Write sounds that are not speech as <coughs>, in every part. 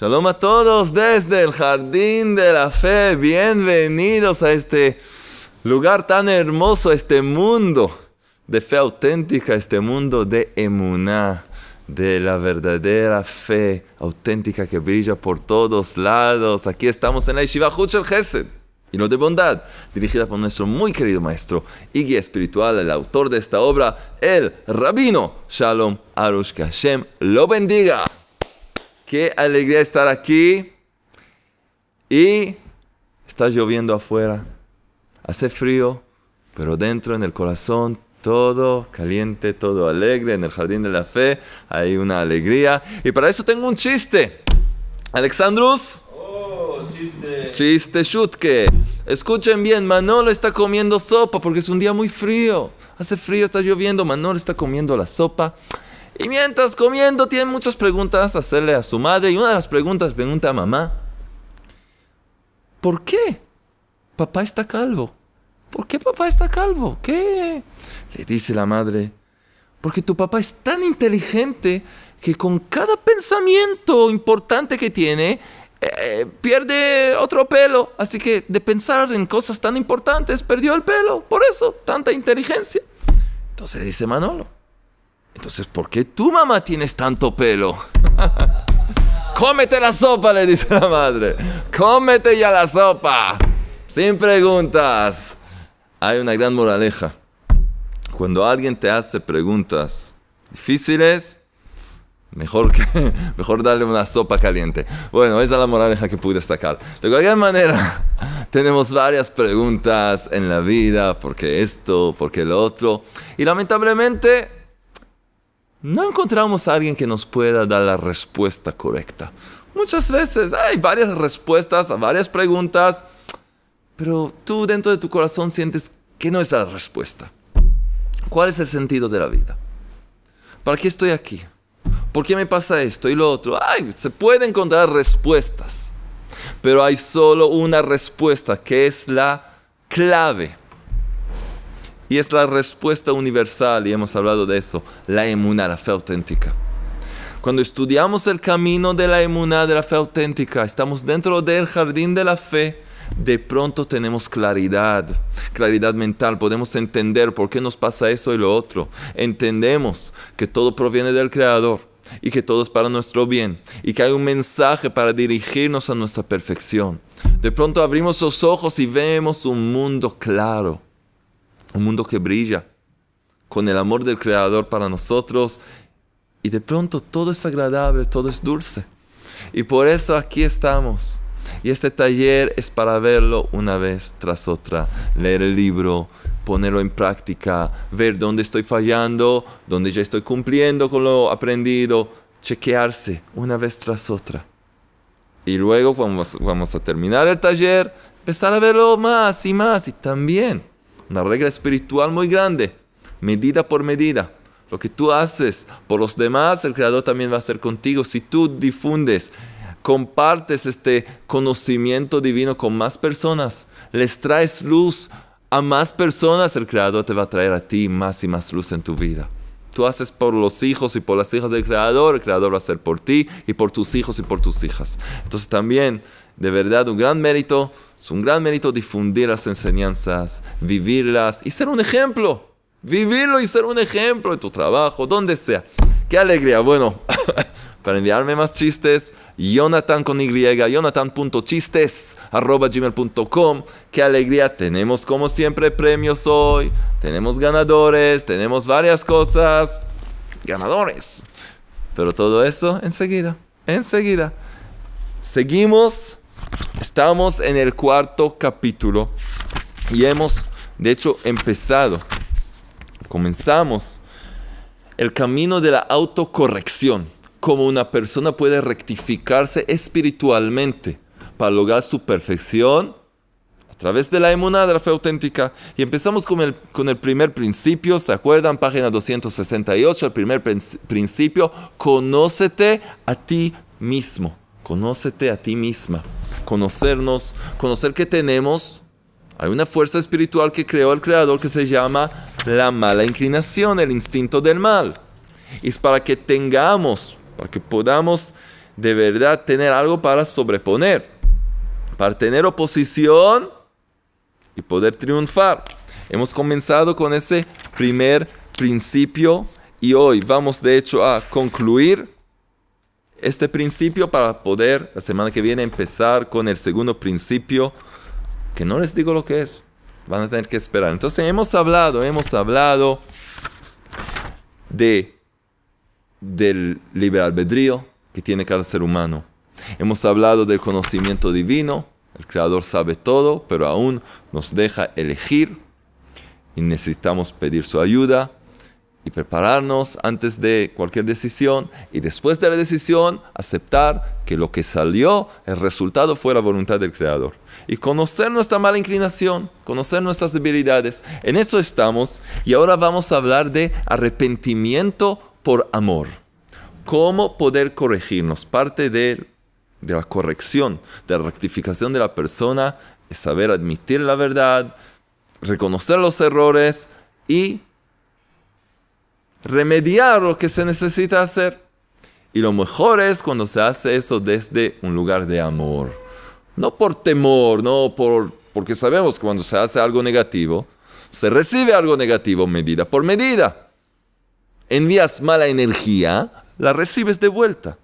Shalom a todos desde el Jardín de la Fe. Bienvenidos a este lugar tan hermoso, a este mundo de fe auténtica, este mundo de emuná, de la verdadera fe auténtica que brilla por todos lados. Aquí estamos en la Yeshiva Huchel Gesed y lo de bondad, dirigida por nuestro muy querido maestro y guía espiritual, el autor de esta obra, el rabino Shalom Arush Hashem lo bendiga. Qué alegría estar aquí. Y está lloviendo afuera. Hace frío, pero dentro en el corazón todo caliente, todo alegre. En el jardín de la fe hay una alegría. Y para eso tengo un chiste. Alexandrus. Oh, chiste. Chiste Shutke. Escuchen bien, Manolo está comiendo sopa porque es un día muy frío. Hace frío, está lloviendo, Manolo está comiendo la sopa. Y mientras comiendo, tiene muchas preguntas a hacerle a su madre. Y una de las preguntas pregunta a mamá: ¿Por qué papá está calvo? ¿Por qué papá está calvo? ¿Qué? Le dice la madre: Porque tu papá es tan inteligente que con cada pensamiento importante que tiene, eh, pierde otro pelo. Así que de pensar en cosas tan importantes, perdió el pelo. Por eso, tanta inteligencia. Entonces le dice Manolo. Entonces, ¿por qué tu mamá tienes tanto pelo? <laughs> Cómete la sopa, le dice la madre. Cómete ya la sopa. Sin preguntas. Hay una gran moraleja. Cuando alguien te hace preguntas difíciles, mejor, que, <laughs> mejor darle una sopa caliente. Bueno, esa es la moraleja que pude sacar. De cualquier manera, <laughs> tenemos varias preguntas en la vida. ¿Por qué esto? ¿Por qué lo otro? Y lamentablemente no encontramos a alguien que nos pueda dar la respuesta correcta. Muchas veces hay varias respuestas a varias preguntas, pero tú dentro de tu corazón sientes que no es la respuesta. ¿Cuál es el sentido de la vida? ¿Para qué estoy aquí? ¿Por qué me pasa esto y lo otro? Ay, se pueden encontrar respuestas, pero hay solo una respuesta que es la clave y es la respuesta universal, y hemos hablado de eso, la emuna, la fe auténtica. Cuando estudiamos el camino de la emuna, de la fe auténtica, estamos dentro del jardín de la fe, de pronto tenemos claridad, claridad mental, podemos entender por qué nos pasa eso y lo otro. Entendemos que todo proviene del Creador y que todo es para nuestro bien y que hay un mensaje para dirigirnos a nuestra perfección. De pronto abrimos los ojos y vemos un mundo claro un mundo que brilla con el amor del Creador para nosotros y de pronto todo es agradable, todo es dulce. Y por eso aquí estamos. Y este taller es para verlo una vez tras otra, leer el libro, ponerlo en práctica, ver dónde estoy fallando, dónde ya estoy cumpliendo con lo aprendido, chequearse una vez tras otra. Y luego vamos, vamos a terminar el taller, empezar a verlo más y más y también una regla espiritual muy grande, medida por medida. Lo que tú haces por los demás, el Creador también va a hacer contigo. Si tú difundes, compartes este conocimiento divino con más personas, les traes luz a más personas, el Creador te va a traer a ti más y más luz en tu vida. Tú haces por los hijos y por las hijas del Creador, el Creador va a hacer por ti y por tus hijos y por tus hijas. Entonces también, de verdad, un gran mérito es un gran mérito difundir las enseñanzas, vivirlas y ser un ejemplo. Vivirlo y ser un ejemplo en tu trabajo, donde sea. Qué alegría. Bueno, <laughs> para enviarme más chistes, Jonathan con Y, jonathan.chistes, arroba gmail.com. Qué alegría. Tenemos como siempre premios hoy. Tenemos ganadores, tenemos varias cosas. Ganadores. Pero todo eso enseguida, enseguida. Seguimos Estamos en el cuarto capítulo y hemos, de hecho, empezado, comenzamos el camino de la autocorrección, como una persona puede rectificarse espiritualmente para lograr su perfección a través de la emunada de la fe auténtica. Y empezamos con el, con el primer principio, ¿se acuerdan? Página 268, el primer principio, conócete a ti mismo, conócete a ti misma conocernos, conocer que tenemos, hay una fuerza espiritual que creó el Creador que se llama la mala inclinación, el instinto del mal. Es para que tengamos, para que podamos de verdad tener algo para sobreponer, para tener oposición y poder triunfar. Hemos comenzado con ese primer principio y hoy vamos de hecho a concluir este principio para poder la semana que viene empezar con el segundo principio, que no les digo lo que es, van a tener que esperar. Entonces hemos hablado, hemos hablado de del libre albedrío que tiene cada ser humano. Hemos hablado del conocimiento divino, el Creador sabe todo, pero aún nos deja elegir y necesitamos pedir su ayuda y prepararnos antes de cualquier decisión y después de la decisión aceptar que lo que salió, el resultado fue la voluntad del Creador. Y conocer nuestra mala inclinación, conocer nuestras debilidades. En eso estamos y ahora vamos a hablar de arrepentimiento por amor. ¿Cómo poder corregirnos? Parte de, de la corrección, de la rectificación de la persona es saber admitir la verdad, reconocer los errores y remediar lo que se necesita hacer. Y lo mejor es cuando se hace eso desde un lugar de amor. No por temor, no por, porque sabemos que cuando se hace algo negativo, se recibe algo negativo medida por medida. Envías mala energía, la recibes de vuelta.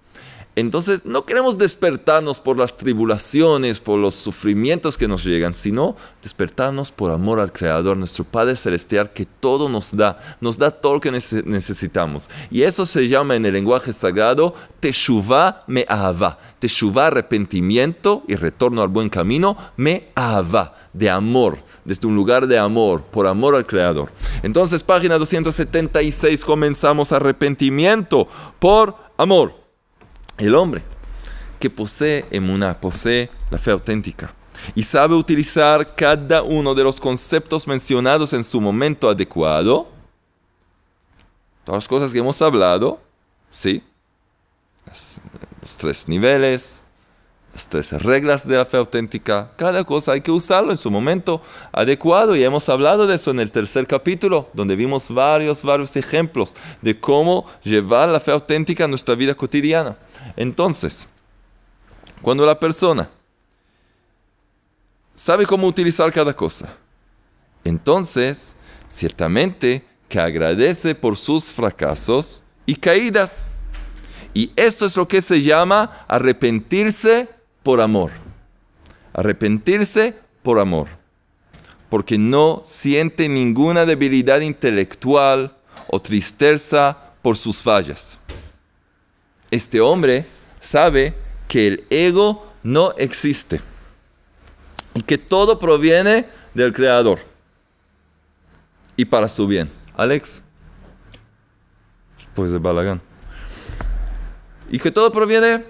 Entonces no queremos despertarnos por las tribulaciones, por los sufrimientos que nos llegan, sino despertarnos por amor al Creador, nuestro Padre Celestial, que todo nos da, nos da todo lo que necesitamos. Y eso se llama en el lenguaje sagrado Teshuvah me ahava. Teshuvah, arrepentimiento y retorno al buen camino, me ahava, de amor, desde un lugar de amor, por amor al Creador. Entonces, página 276, comenzamos arrepentimiento por amor. El hombre que posee emuná, posee la fe auténtica y sabe utilizar cada uno de los conceptos mencionados en su momento adecuado, todas las cosas que hemos hablado, ¿sí? los tres niveles, las tres reglas de la fe auténtica, cada cosa hay que usarlo en su momento adecuado y hemos hablado de eso en el tercer capítulo, donde vimos varios, varios ejemplos de cómo llevar la fe auténtica a nuestra vida cotidiana. Entonces, cuando la persona sabe cómo utilizar cada cosa, entonces, ciertamente que agradece por sus fracasos y caídas. Y esto es lo que se llama arrepentirse por amor. Arrepentirse por amor. Porque no siente ninguna debilidad intelectual o tristeza por sus fallas este hombre sabe que el ego no existe y que todo proviene del Creador y para su bien. Alex, pues de Balagán. Y que todo proviene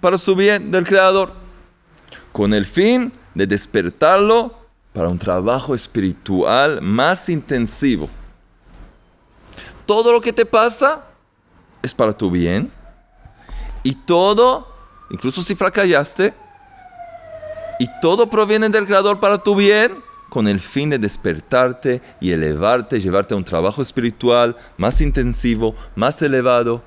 para su bien del Creador, con el fin de despertarlo para un trabajo espiritual más intensivo. Todo lo que te pasa es para tu bien. Y todo, incluso si fracasaste, y todo proviene del Creador para tu bien, con el fin de despertarte y elevarte, llevarte a un trabajo espiritual más intensivo, más elevado.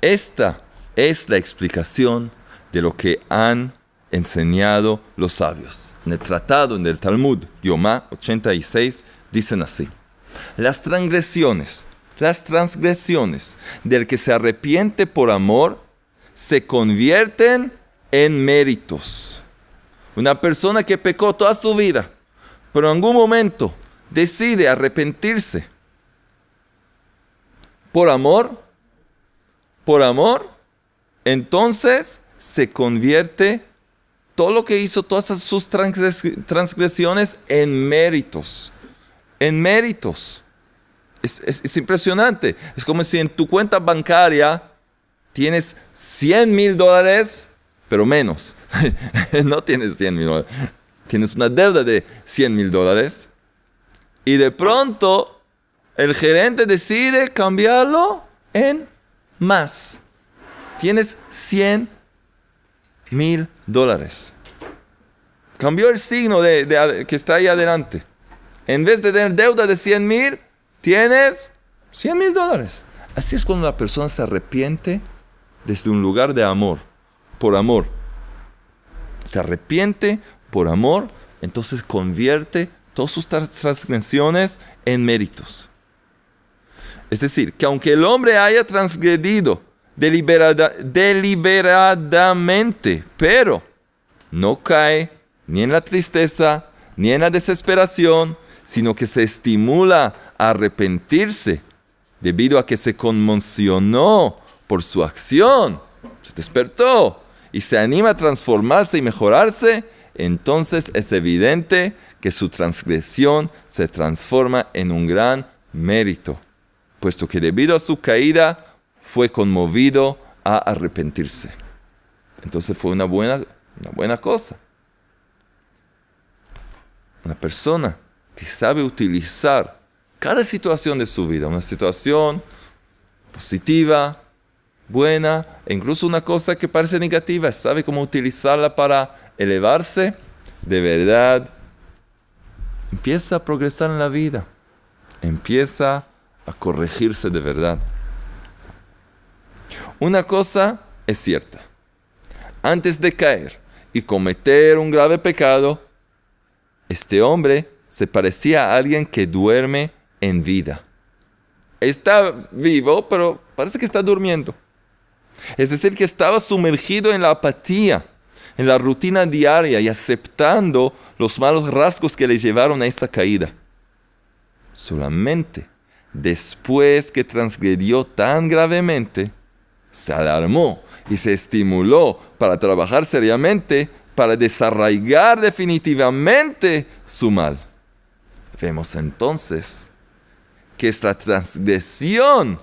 Esta es la explicación de lo que han enseñado los sabios. En el tratado, en el Talmud, Yomá 86, dicen así. Las transgresiones las transgresiones del que se arrepiente por amor se convierten en méritos. Una persona que pecó toda su vida, pero en algún momento decide arrepentirse por amor, por amor, entonces se convierte todo lo que hizo, todas sus transgresiones en méritos, en méritos. Es, impresionante. Es como si en tu cuenta bancaria tienes 100 mil dólares, pero menos. <laughs> no tienes 100 mil dólares. Tienes una deuda de 100 mil dólares. Y de pronto el gerente decide cambiarlo en más. Tienes 100 mil dólares. Cambió el signo de, que está ahí adelante. En vez de tener deuda de 100 mil, tienes 100 mil dólares. Así es cuando la persona se arrepiente desde un lugar de amor, por amor. Se arrepiente por amor, entonces convierte todas sus transgresiones en méritos. Es decir, que aunque el hombre haya transgredido deliberadamente, pero no cae ni en la tristeza, ni en la desesperación, sino que se estimula arrepentirse debido a que se conmocionó por su acción, se despertó y se anima a transformarse y mejorarse, entonces es evidente que su transgresión se transforma en un gran mérito, puesto que debido a su caída fue conmovido a arrepentirse. Entonces fue una buena, una buena cosa. Una persona que sabe utilizar cada situación de su vida, una situación positiva, buena, e incluso una cosa que parece negativa, sabe cómo utilizarla para elevarse, de verdad, empieza a progresar en la vida, empieza a corregirse de verdad. Una cosa es cierta, antes de caer y cometer un grave pecado, este hombre se parecía a alguien que duerme en vida. Está vivo, pero parece que está durmiendo. Es decir, que estaba sumergido en la apatía, en la rutina diaria y aceptando los malos rasgos que le llevaron a esa caída. Solamente después que transgredió tan gravemente, se alarmó y se estimuló para trabajar seriamente para desarraigar definitivamente su mal. Vemos entonces que es la transgresión,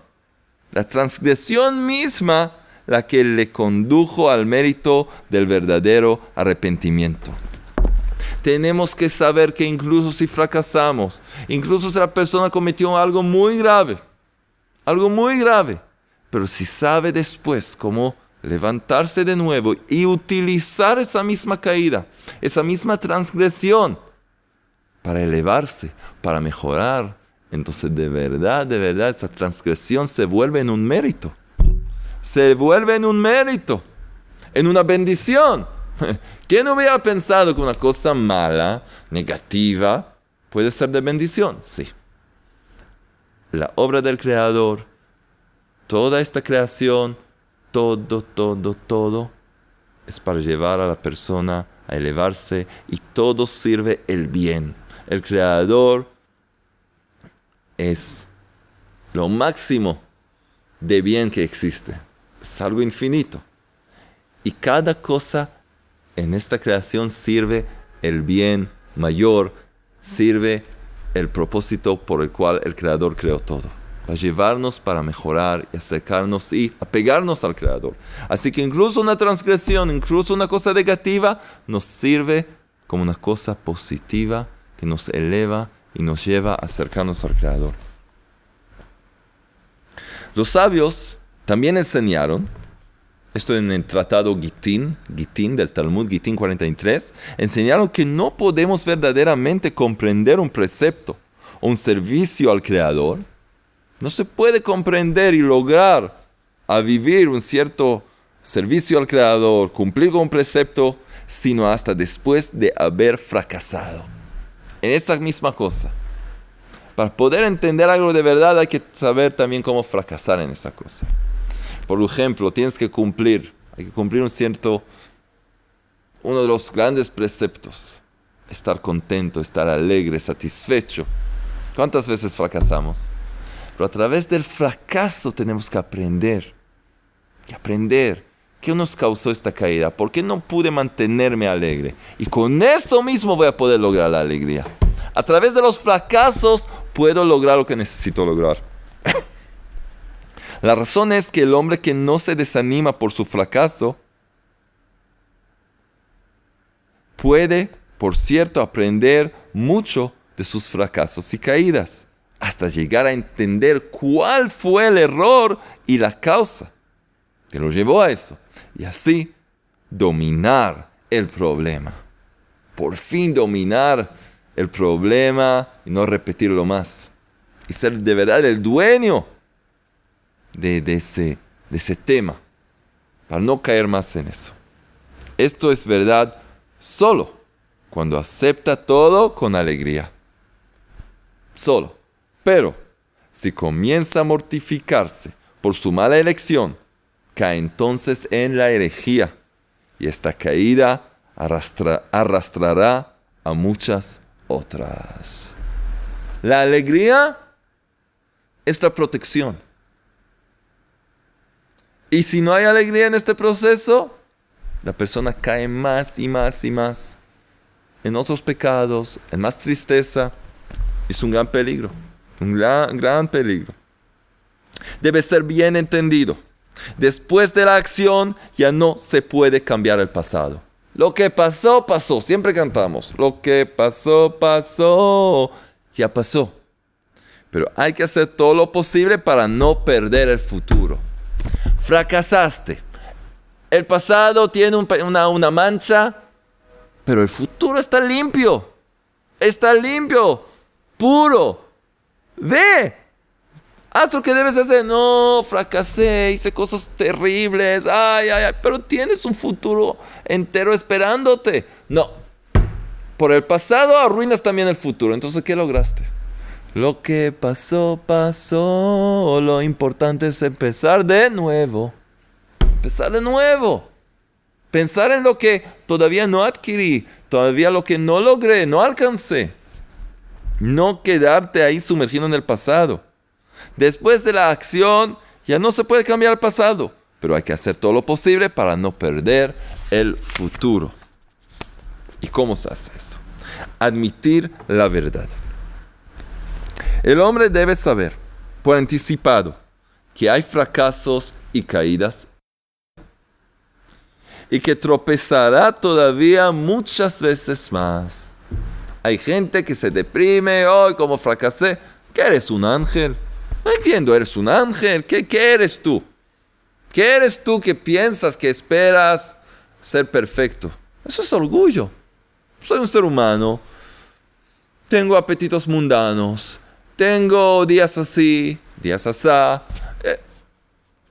la transgresión misma la que le condujo al mérito del verdadero arrepentimiento. Tenemos que saber que incluso si fracasamos, incluso si la persona cometió algo muy grave, algo muy grave, pero si sabe después cómo levantarse de nuevo y utilizar esa misma caída, esa misma transgresión para elevarse, para mejorar, entonces de verdad, de verdad esa transgresión se vuelve en un mérito. Se vuelve en un mérito, en una bendición. <laughs> ¿Quién hubiera pensado que una cosa mala, negativa, puede ser de bendición? Sí. La obra del Creador, toda esta creación, todo, todo, todo es para llevar a la persona a elevarse y todo sirve el bien. El creador es lo máximo de bien que existe. Es algo infinito. Y cada cosa en esta creación sirve el bien mayor, sirve el propósito por el cual el creador creó todo para llevarnos para mejorar y acercarnos y apegarnos al Creador. Así que incluso una transgresión, incluso una cosa negativa, nos sirve como una cosa positiva que nos eleva y nos lleva a acercarnos al Creador. Los sabios también enseñaron, esto en el tratado Gitín, Gitín del Talmud, Gitín 43, enseñaron que no podemos verdaderamente comprender un precepto o un servicio al Creador no se puede comprender y lograr a vivir un cierto servicio al Creador, cumplir con un precepto, sino hasta después de haber fracasado en esa misma cosa. Para poder entender algo de verdad hay que saber también cómo fracasar en esa cosa. Por ejemplo, tienes que cumplir, hay que cumplir un cierto, uno de los grandes preceptos, estar contento, estar alegre, satisfecho. ¿Cuántas veces fracasamos? Pero a través del fracaso tenemos que aprender. Y aprender. ¿Qué nos causó esta caída? ¿Por qué no pude mantenerme alegre? Y con eso mismo voy a poder lograr la alegría. A través de los fracasos puedo lograr lo que necesito lograr. <laughs> la razón es que el hombre que no se desanima por su fracaso puede, por cierto, aprender mucho de sus fracasos y caídas hasta llegar a entender cuál fue el error y la causa que lo llevó a eso. Y así dominar el problema. Por fin dominar el problema y no repetirlo más. Y ser de verdad el dueño de, ese, de ese tema. para no caer más en eso. Esto es verdad solo cuando acepta todo con alegría. Solo. Pero si comienza a mortificarse por su mala elección, cae entonces en la herejía y esta caída arrastrará a muchas otras. La alegría es la protección. Y si no hay alegría en este proceso, la persona cae más y más y más en otros pecados, en más tristeza. Es un gran peligro, un gran, gran peligro. Debe ser bien entendido. Después de la acción ya no se puede cambiar el pasado. Lo que pasó, pasó. Siempre cantamos. Lo que pasó, pasó. Ya pasó. Pero hay que hacer todo lo posible para no perder el futuro. Fracasaste. El pasado tiene una, una mancha, pero el futuro está limpio. Está limpio, puro. Ve, Haz lo que debes hacer. No, fracasé, hice cosas terribles. Ay, ay, ay. Pero tienes un futuro entero esperándote. No. Por el pasado arruinas también el futuro. Entonces, ¿qué lograste? Lo que pasó, pasó. Lo importante es empezar de nuevo. Empezar de nuevo. Pensar en lo que todavía no adquirí. Todavía lo que no logré, no alcancé. No quedarte ahí sumergido en el pasado. Después de la acción ya no se puede cambiar el pasado, pero hay que hacer todo lo posible para no perder el futuro. ¿Y cómo se hace eso? Admitir la verdad. El hombre debe saber por anticipado que hay fracasos y caídas y que tropezará todavía muchas veces más. Hay gente que se deprime, hoy como fracasé, que eres un ángel. No entiendo, ¿eres un ángel? ¿Qué, ¿Qué eres tú? ¿Qué eres tú que piensas que esperas ser perfecto? Eso es orgullo. Soy un ser humano. Tengo apetitos mundanos. Tengo días así, días así. Eh,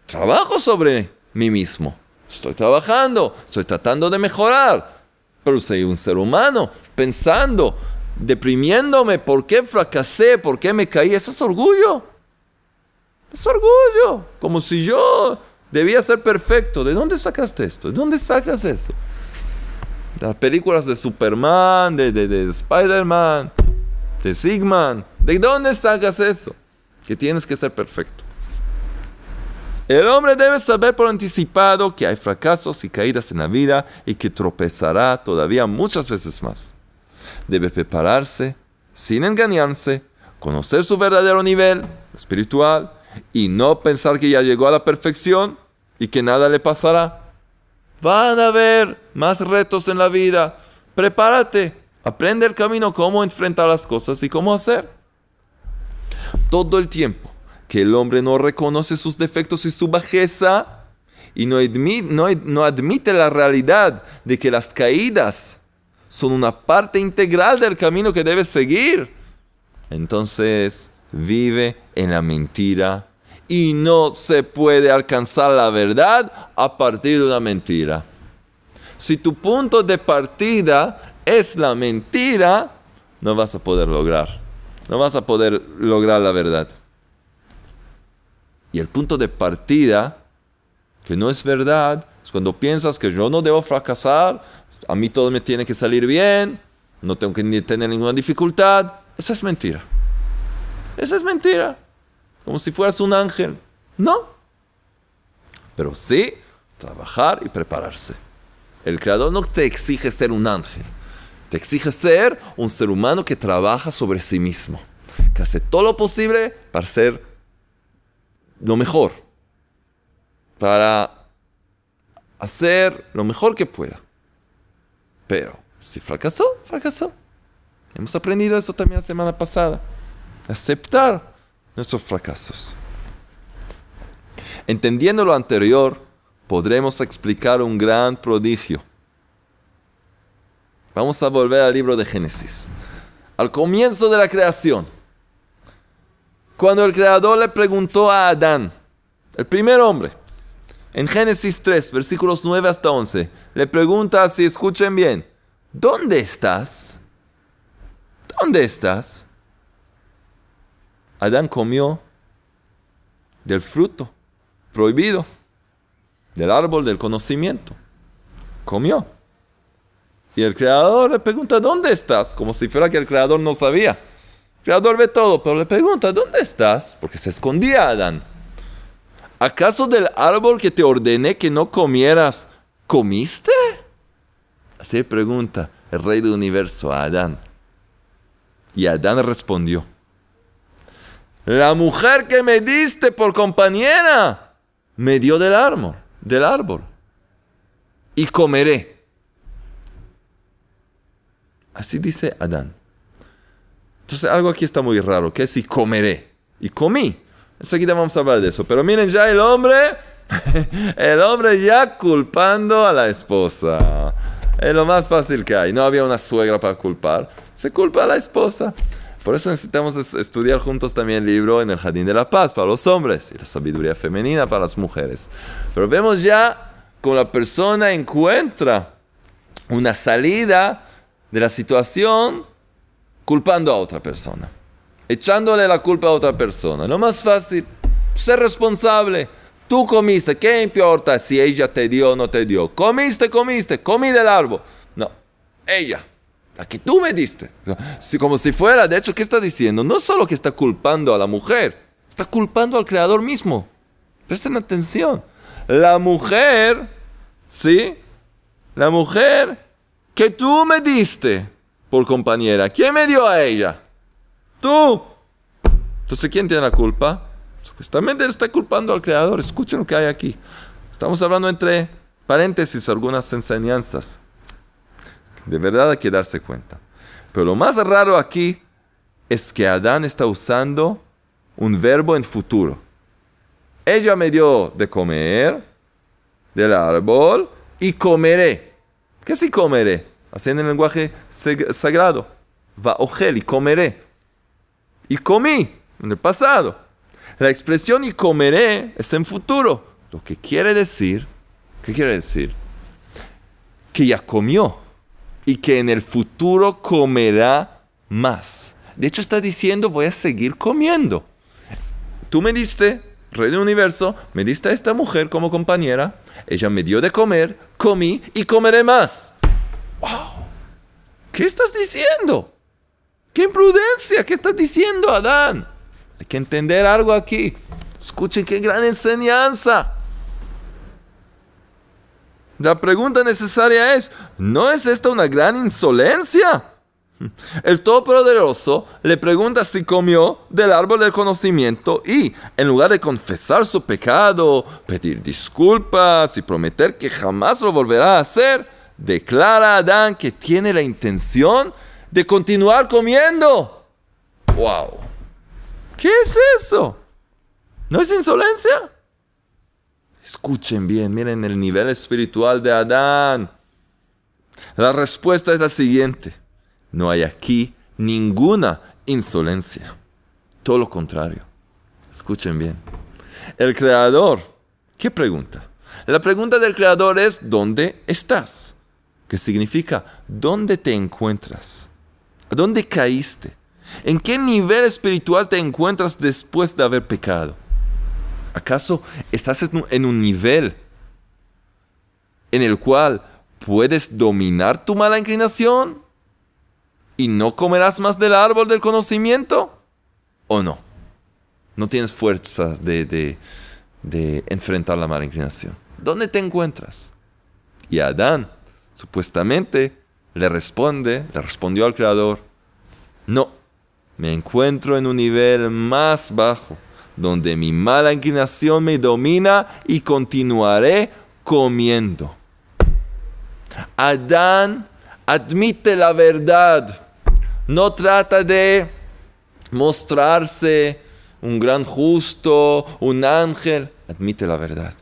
trabajo sobre mí mismo. Estoy trabajando, estoy tratando de mejorar. Pero soy un ser humano pensando, deprimiéndome, ¿por qué fracasé? ¿Por qué me caí? Eso es orgullo. Es orgullo. Como si yo debía ser perfecto. ¿De dónde sacaste esto? ¿De dónde sacas eso? Las películas de Superman, de, de, de Spider-Man, de Sigman. ¿De dónde sacas eso? Que tienes que ser perfecto. El hombre debe saber por anticipado que hay fracasos y caídas en la vida y que tropezará todavía muchas veces más. Debe prepararse sin engañarse, conocer su verdadero nivel espiritual y no pensar que ya llegó a la perfección y que nada le pasará. Van a haber más retos en la vida. Prepárate. Aprende el camino, cómo enfrentar las cosas y cómo hacer. Todo el tiempo que el hombre no reconoce sus defectos y su bajeza y no no admite la realidad de que las caídas son una parte integral del camino que debe seguir, entonces vive en la mentira y no se puede alcanzar la verdad a partir de una mentira. Si tu punto de partida es la mentira, no vas a poder lograr. No vas a poder lograr la verdad. Y el punto de partida, que no es verdad, es cuando piensas que yo no debo fracasar, a mí todo me tiene que salir bien, no tengo que tener ninguna dificultad. Esa es mentira. Esa es mentira. Como si fueras un ángel. No. Pero sí trabajar y prepararse. El Creador no te exige ser un ángel. Te exige ser un ser humano que trabaja sobre sí mismo. Que hace todo lo posible para ser lo mejor. Para hacer lo mejor que pueda. Pero si fracasó, fracasó. Hemos aprendido eso también la semana pasada aceptar nuestros fracasos. Entendiendo lo anterior, podremos explicar un gran prodigio. Vamos a volver al libro de Génesis, al comienzo de la creación. Cuando el creador le preguntó a Adán, el primer hombre, En Génesis 3, versículos 9 hasta 11, le pregunta, si escuchen bien, ¿dónde estás? ¿Dónde estás? Adán comió del fruto prohibido, del árbol del conocimiento. Comió. Y el creador le pregunta, ¿dónde estás? Como si fuera que el creador no sabía. El creador ve todo, pero le pregunta, ¿dónde estás? Porque se escondía Adán. ¿Acaso del árbol que te ordené que no comieras, comiste? Así pregunta el rey del universo a Adán. Y Adán respondió, la mujer que me diste por compañera me dio del árbol, del árbol. Y comeré. Así dice Adán. Entonces algo aquí está muy raro, que es y comeré. Y comí. Enseguida vamos a hablar de eso. Pero miren ya el hombre, <laughs> el hombre ya culpando a la esposa. Es lo más fácil que hay. No había una suegra para culpar. Se culpa a la esposa. Por eso necesitamos estudiar juntos también el libro en el Jardín de la Paz para los hombres y la sabiduría femenina para las mujeres. Pero vemos ya cómo la persona encuentra una salida de la situación culpando a otra persona, echándole la culpa a otra persona. Lo más fácil, ser responsable. Tú comiste, ¿qué importa si ella te dio o no te dio? Comiste, comiste, comí del árbol. No, ella la que tú me diste. como si fuera, de hecho, ¿qué está diciendo? No solo que está culpando a la mujer, está culpando al creador mismo. Presten atención. La mujer, ¿sí? La mujer que tú me diste por compañera. ¿Quién me dio a ella? Tú. Entonces, ¿quién tiene la culpa? Supuestamente está culpando al creador. Escuchen lo que hay aquí. Estamos hablando entre paréntesis algunas enseñanzas. De verdad hay que darse cuenta. Pero lo más raro aquí es que Adán está usando un verbo en futuro. Ella me dio de comer del árbol y comeré. ¿Qué si comeré? Así en el lenguaje sagrado. Va ogel y comeré. Y comí en el pasado. La expresión y comeré es en futuro. Lo que quiere decir, ¿qué quiere decir? Que ya comió y que en el futuro comerá más. De hecho está diciendo voy a seguir comiendo. Tú me diste, Rey del Universo, me diste a esta mujer como compañera, ella me dio de comer, comí y comeré más. ¡Wow! ¿Qué estás diciendo? ¡Qué imprudencia! ¿Qué estás diciendo, Adán? Hay que entender algo aquí. Escuchen qué gran enseñanza. La pregunta necesaria es, ¿no es esta una gran insolencia? El Todopoderoso le pregunta si comió del árbol del conocimiento y, en lugar de confesar su pecado, pedir disculpas y prometer que jamás lo volverá a hacer, declara a Adán que tiene la intención de continuar comiendo. ¡Wow! ¿Qué es eso? ¿No es insolencia? Escuchen bien, miren el nivel espiritual de Adán. La respuesta es la siguiente. No hay aquí ninguna insolencia. Todo lo contrario. Escuchen bien. El creador, ¿qué pregunta? La pregunta del creador es, ¿dónde estás? ¿Qué significa? ¿Dónde te encuentras? ¿A dónde caíste? ¿En qué nivel espiritual te encuentras después de haber pecado? ¿Acaso estás en un nivel en el cual puedes dominar tu mala inclinación y no comerás más del árbol del conocimiento? ¿O no? No tienes fuerza de, enfrentar la mala inclinación. ¿Dónde te encuentras? Y Adán, supuestamente, le responde, le respondió al Creador, no, me encuentro en un nivel más bajo donde mi mala inclinación me domina y continuaré comiendo. Adán admite la verdad, no trata de mostrarse un gran justo, un ángel, admite la verdad.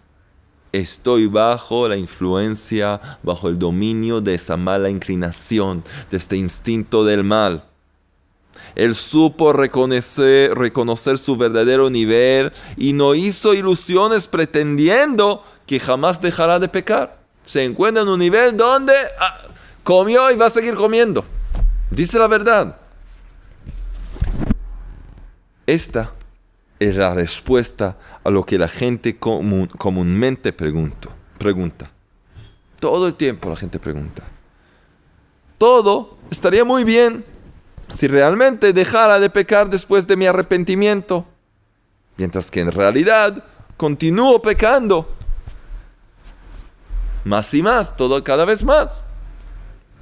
Estoy bajo la influencia, bajo el dominio de esa mala inclinación, de este instinto del mal. Él supo reconocer, su verdadero nivel y no hizo ilusiones pretendiendo que jamás dejará de pecar. Se encuentra en un nivel donde ah, comió y va a seguir comiendo. Dice la verdad. Esta es la respuesta a lo que la gente comúnmente pregunta. Todo el tiempo la gente pregunta. Todo estaría muy bien si realmente dejara de pecar después de mi arrepentimiento, mientras que en realidad continúo pecando. Más y más, todo cada vez más.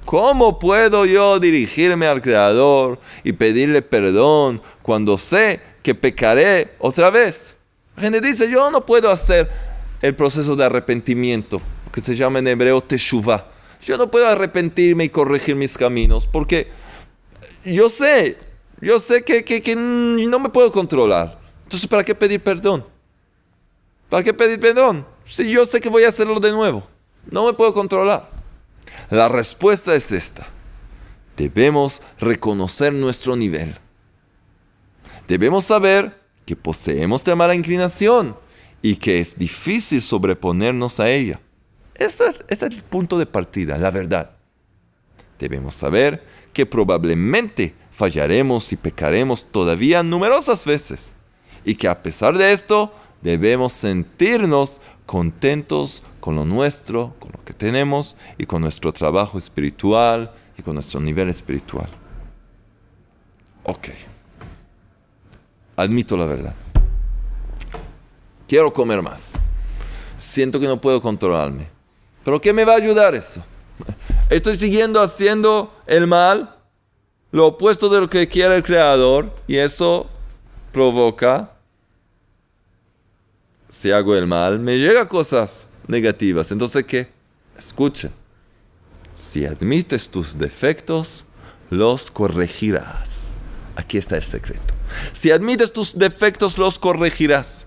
¿Cómo puedo yo dirigirme al Creador y pedirle perdón cuando sé que pecaré otra vez? La gente dice, yo no puedo hacer el proceso de arrepentimiento, que se llama en hebreo teshuvah. Yo no puedo arrepentirme y corregir mis caminos, porque yo sé, yo sé que, que no me puedo controlar. Entonces, ¿para qué pedir perdón? ¿Para qué pedir perdón? Si yo sé que voy a hacerlo de nuevo, no me puedo controlar. La respuesta es esta. Debemos reconocer nuestro nivel. Debemos saber que poseemos de mala inclinación y que es difícil sobreponernos a ella. Este, es el punto de partida, la verdad. Debemos saber que probablemente fallaremos y pecaremos todavía numerosas veces y que a pesar de esto debemos sentirnos contentos con lo nuestro, con lo que tenemos y con nuestro trabajo espiritual y con nuestro nivel espiritual. Ok. Admito la verdad. Quiero comer más. Siento que no puedo controlarme. ¿Pero qué me va a ayudar eso? Estoy siguiendo haciendo el mal, lo opuesto de lo que quiere el Creador, y eso provoca, si hago el mal, me llega cosas negativas. Entonces, ¿qué? Escuchen. Si admites tus defectos, los corregirás. Aquí está el secreto. Si admites tus defectos, los corregirás.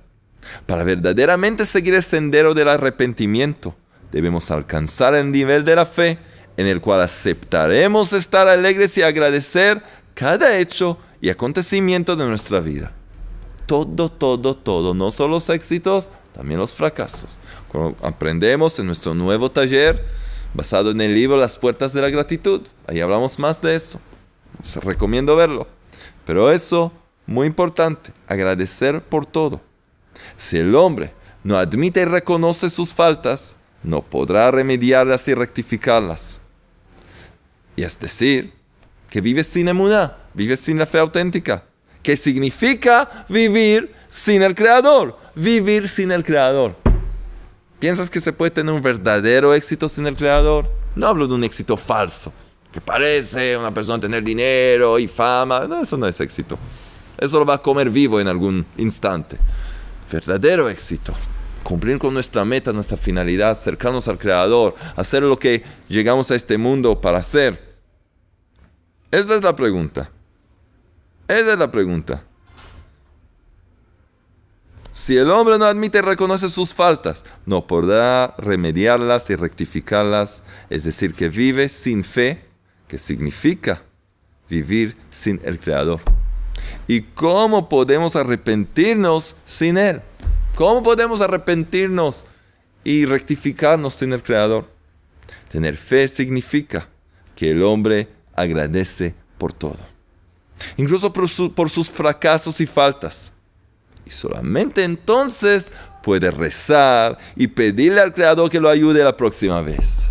Para verdaderamente seguir el sendero del arrepentimiento, debemos alcanzar el nivel de la fe en el cual aceptaremos estar alegres y agradecer cada hecho y acontecimiento de nuestra vida. Todo, todo, todo, no solo los éxitos, también los fracasos aprendemos en nuestro nuevo taller basado en el libro Las Puertas de la Gratitud. Ahí hablamos más de eso. Les recomiendo verlo. Pero eso, muy importante, agradecer por todo. Si el hombre no admite y reconoce sus faltas, no podrá remediarlas y rectificarlas. Y es decir, que vive sin emuná, vive sin la fe auténtica. ¿Qué significa vivir sin el Creador? Vivir sin el Creador. ¿Piensas que se puede tener un verdadero éxito sin el creador? No hablo de un éxito falso, que parece una persona tener dinero y fama. No, eso no es éxito. Eso lo va a comer vivo en algún instante. Verdadero éxito. Cumplir con nuestra meta, nuestra finalidad, acercarnos al Creador, hacer lo que llegamos a este mundo para hacer. Esa es la pregunta. Esa es la pregunta. Si el hombre no admite y reconoce sus faltas, no podrá remediarlas y rectificarlas, es decir, que vive sin fe, que significa vivir sin el Creador. ¿Y cómo podemos arrepentirnos sin Él? ¿Cómo podemos arrepentirnos y rectificarnos sin el Creador? Tener fe significa que el hombre agradece por todo, incluso por, sus fracasos y faltas y solamente entonces puede rezar y pedirle al Creador que lo ayude la próxima vez.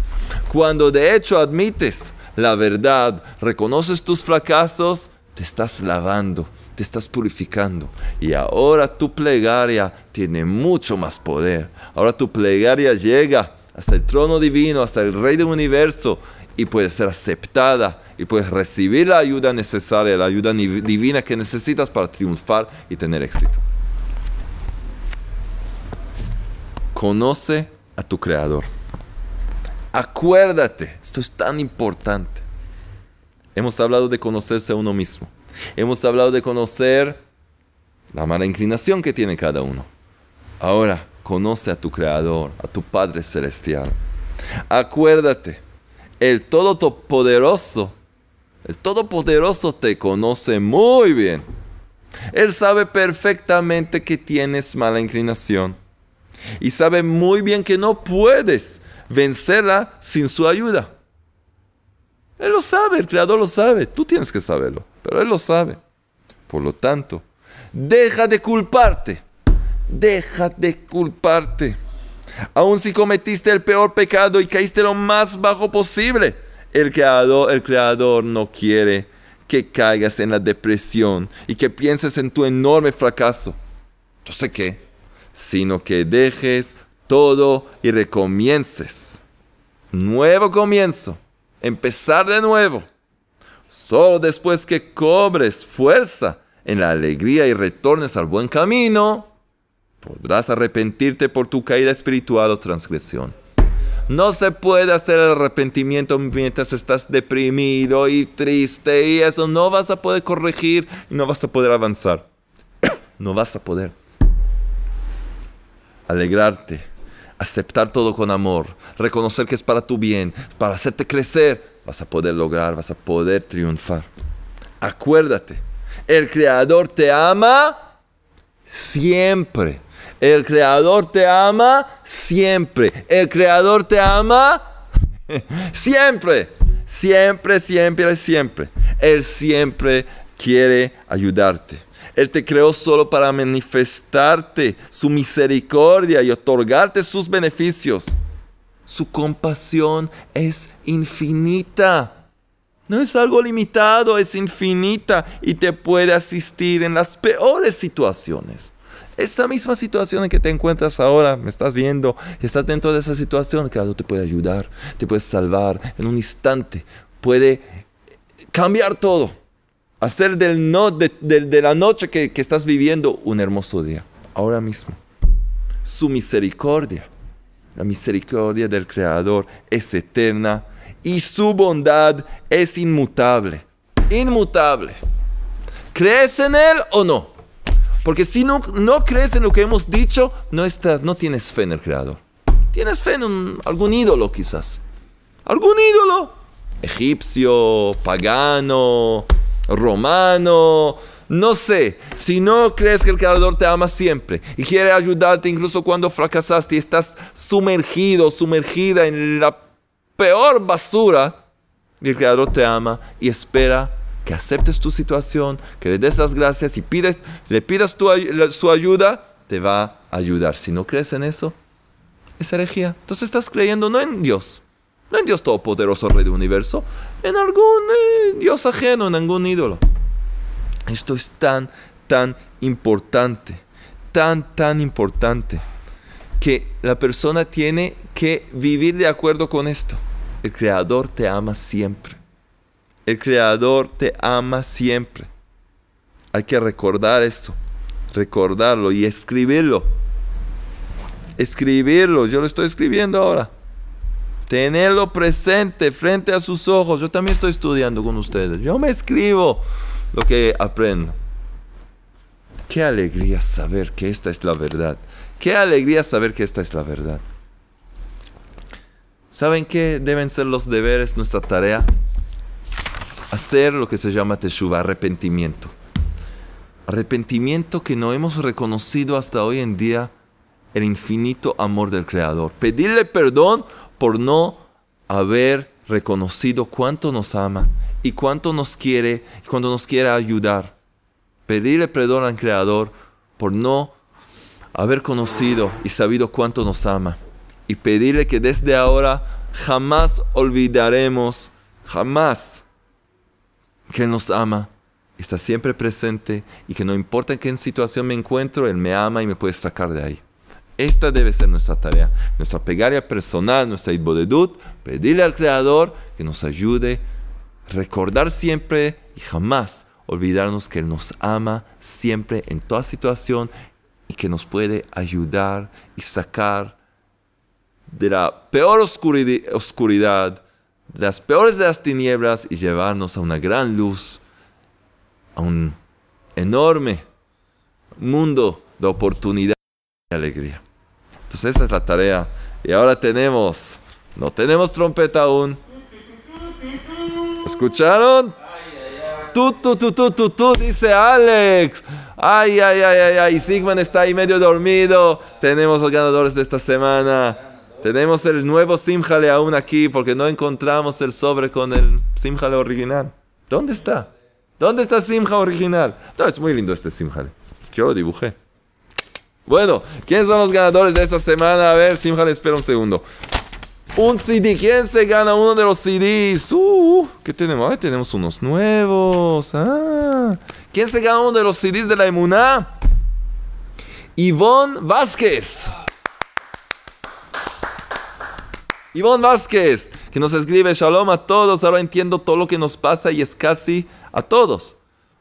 Cuando de hecho admites la verdad, reconoces tus fracasos, te estás lavando, te estás purificando. Y ahora tu plegaria tiene mucho más poder. Ahora tu plegaria llega hasta el trono divino, hasta el Rey del universo y puede ser aceptada y puedes recibir la ayuda necesaria, la ayuda divina que necesitas para triunfar y tener éxito. Conoce a tu creador. Acuérdate, esto es tan importante. Hemos hablado de conocerse a uno mismo. Hemos hablado de conocer la mala inclinación que tiene cada uno. Ahora, conoce a tu creador, a tu Padre Celestial. Acuérdate, el Todopoderoso, el Todopoderoso te conoce muy bien. Él sabe perfectamente que tienes mala inclinación Y sabe muy bien que no puedes vencerla sin su ayuda. Él lo sabe, el Creador lo sabe. Tú tienes que saberlo, pero Él lo sabe. Por lo tanto, deja de culparte. Deja de culparte. Aun si cometiste el peor pecado y caíste lo más bajo posible, el creador, el creador no quiere que caigas en la depresión y que pienses en tu enorme fracaso. Entonces, ¿qué? Sino que dejes todo y recomiences. Nuevo comienzo. Empezar de nuevo. Solo después que cobres fuerza en la alegría y retornes al buen camino, podrás arrepentirte por tu caída espiritual o transgresión. No se puede hacer el arrepentimiento mientras estás deprimido y triste y eso no vas a poder corregir y no vas a poder avanzar. <coughs> no vas a poder. Alegrarte, aceptar todo con amor, reconocer que es para tu bien, para hacerte crecer, vas a poder lograr, vas a poder triunfar. Acuérdate, el Creador te ama siempre el Creador te ama siempre. El Creador te ama <laughs> siempre. Siempre, siempre, siempre. Él siempre quiere ayudarte. Él te creó solo para manifestarte su misericordia y otorgarte sus beneficios. Su compasión es infinita. No es algo limitado, es infinita y te puede asistir en las peores situaciones. Esa misma situación en que te encuentras ahora, me estás viendo, estás dentro de esa situación, claro, te puede ayudar, te puede salvar en un instante, puede cambiar todo, hacer del no, de, la noche que estás viviendo un hermoso día, ahora mismo. Su misericordia, la misericordia del Creador es eterna y su bondad es inmutable, inmutable. ¿Crees en Él o no? Porque si no, no crees en lo que hemos dicho, no, estás, no tienes fe en el Creador. Tienes fe en algún ídolo quizás. ¿Algún ídolo? Egipcio, pagano, romano, no sé. Si no crees que el Creador te ama siempre y quiere ayudarte incluso cuando fracasaste y estás sumergido, sumergida en la peor basura, el Creador te ama y espera que aceptes tu situación, que le des las gracias y pides, le pidas su ayuda, te va a ayudar. Si no crees en eso, es herejía. Entonces estás creyendo no en Dios, no en Dios Todopoderoso, Rey del Universo, en algún eh, Dios ajeno, en algún ídolo. Esto es tan, tan importante, tan, tan importante, que la persona tiene que vivir de acuerdo con esto. El Creador te ama siempre. El Creador te ama siempre. Hay que recordar esto, recordarlo y escribirlo. Escribirlo, yo lo estoy escribiendo ahora. Tenerlo presente frente a sus ojos. Yo también estoy estudiando con ustedes. Yo me escribo lo que aprendo. Qué alegría saber que esta es la verdad. Qué alegría saber que esta es la verdad. ¿Saben qué deben ser los deberes, nuestra tarea? hacer lo que se llama teshuva, arrepentimiento. Arrepentimiento que no hemos reconocido hasta hoy en día el infinito amor del Creador. Pedirle perdón por no haber reconocido cuánto nos ama y cuánto nos quiere y cuánto nos quiere ayudar. Pedirle perdón al Creador por no haber conocido y sabido cuánto nos ama. Y pedirle que desde ahora jamás olvidaremos, jamás que Él nos ama, está siempre presente y que no importa en qué situación me encuentro, Él me ama y me puede sacar de ahí. Esta debe ser nuestra tarea, nuestra pegaria personal, nuestra ibodedut, pedirle al Creador que nos ayude, recordar siempre y jamás olvidarnos que Él nos ama siempre en toda situación y que nos puede ayudar y sacar de la peor oscuridad las peores de las tinieblas y llevarnos a una gran luz, a un enorme mundo de oportunidad y alegría. Entonces esa es la tarea. Y ahora tenemos, no tenemos trompeta aún. ¿Escucharon? Tú, tú, tú, tú, tú, tú, dice Alex. Ay, ay, ay, ay, ay. Sigman está ahí medio dormido. Tenemos los ganadores de esta semana. Tenemos el nuevo Simjale aún aquí porque no encontramos el sobre con el Simjale original. ¿Dónde está? ¿Dónde está Simja original? No, es muy lindo este Simjale. Yo lo dibujé. Bueno, ¿quiénes son los ganadores de esta semana? A ver, Simjale, espera un segundo. Un CD. ¿Quién se gana uno de los CDs? Uh, ¿Qué tenemos? Ahí tenemos unos nuevos. Ah. ¿Quién se gana uno de los CDs de la Emuná? Ivonne Vázquez. Ivonne Vázquez, que nos escribe Shalom a todos. Ahora entiendo todo lo que nos pasa y es casi a todos.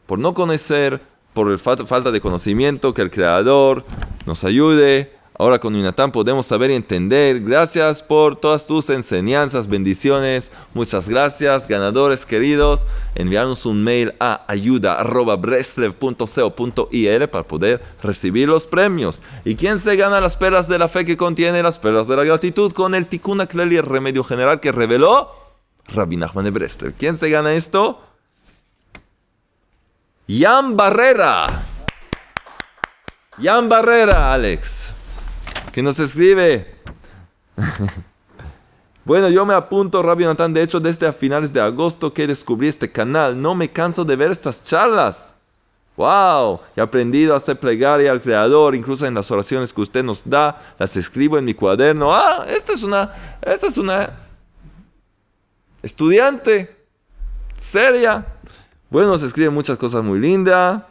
Por no conocer, por falta de conocimiento, que el Creador nos ayude Ahora con Yunatán podemos saber y entender. Gracias por todas tus enseñanzas, bendiciones. Muchas gracias, ganadores queridos. Enviarnos un mail a ayuda.breslev.co.il para poder recibir los premios. ¿Y quién se gana las perlas de la fe que contiene las perlas de la gratitud con el Tikkun el remedio general que reveló Rabbi Nachman de Breslev? ¿Quién se gana esto? Jan Barrera. Jan Barrera, Alex que nos escribe. <laughs> bueno, yo me apunto, Rabbi Natán. De hecho, desde a finales de agosto que descubrí este canal, no me canso de ver estas charlas. ¡Wow! He aprendido a hacer plegaria al Creador, incluso en las oraciones que usted nos da, las escribo en mi cuaderno. ¡Ah! Esta es una. Esta es una. Estudiante. Seria. Bueno, se escribe muchas cosas muy lindas.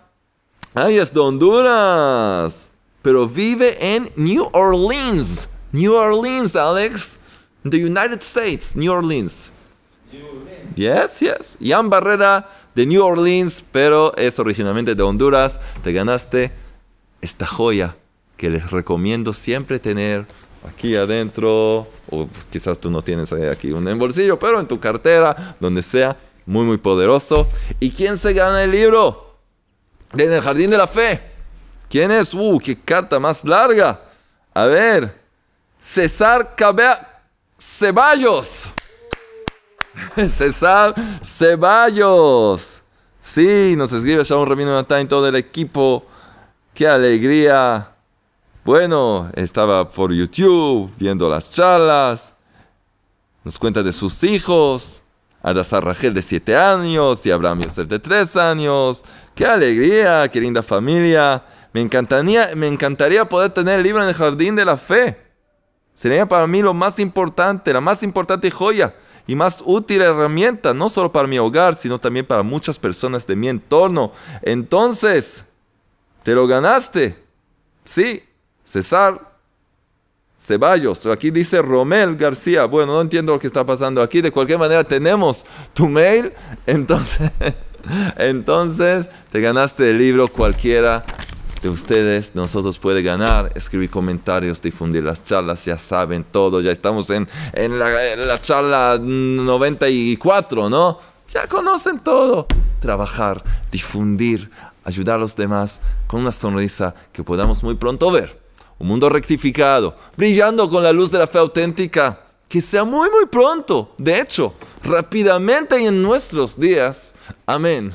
¡Ay, es de Honduras! pero vive en New Orleans. New Orleans, Alex. The United States, New Orleans. New Orleans. Yes, yes. Ian Barrera de New Orleans, pero es originalmente de Honduras. Te ganaste esta joya que les recomiendo siempre tener aquí adentro, o quizás tú no tienes aquí un bolsillo, pero en tu cartera, donde sea, muy, muy poderoso. ¿Y quién se gana el libro? En el Jardín de la Fe. ¿Quién es? ¡Uh, qué carta más larga! A ver, César Cabea Ceballos. <laughs> César Ceballos. Sí, nos escribe Sharon Ramiro Natán, todo el equipo. ¡Qué alegría! Bueno, estaba por YouTube viendo las charlas. Nos cuenta de sus hijos. Adasar Rachel de 7 años y Abraham Yosef de 3 años. ¡Qué alegría! ¡Qué linda familia! Me encantaría, me encantaría poder tener el libro en el jardín de la fe. Sería para mí lo más importante, la más importante joya y más útil herramienta, no solo para mi hogar, sino también para muchas personas de mi entorno. Entonces, te lo ganaste. Sí, César Ceballos. Aquí dice Romel García. Bueno, no entiendo lo que está pasando aquí. De cualquier manera, tenemos tu mail. Entonces, <laughs> entonces te ganaste el libro cualquiera de ustedes, nosotros puede ganar, escribir comentarios, difundir las charlas, ya saben todo, ya estamos en, en, la, en la charla 94, ¿no? Ya conocen todo. Trabajar, difundir, ayudar a los demás con una sonrisa que podamos muy pronto ver. Un mundo rectificado, brillando con la luz de la fe auténtica. Que sea muy, muy pronto. De hecho, rápidamente y en nuestros días. Amén.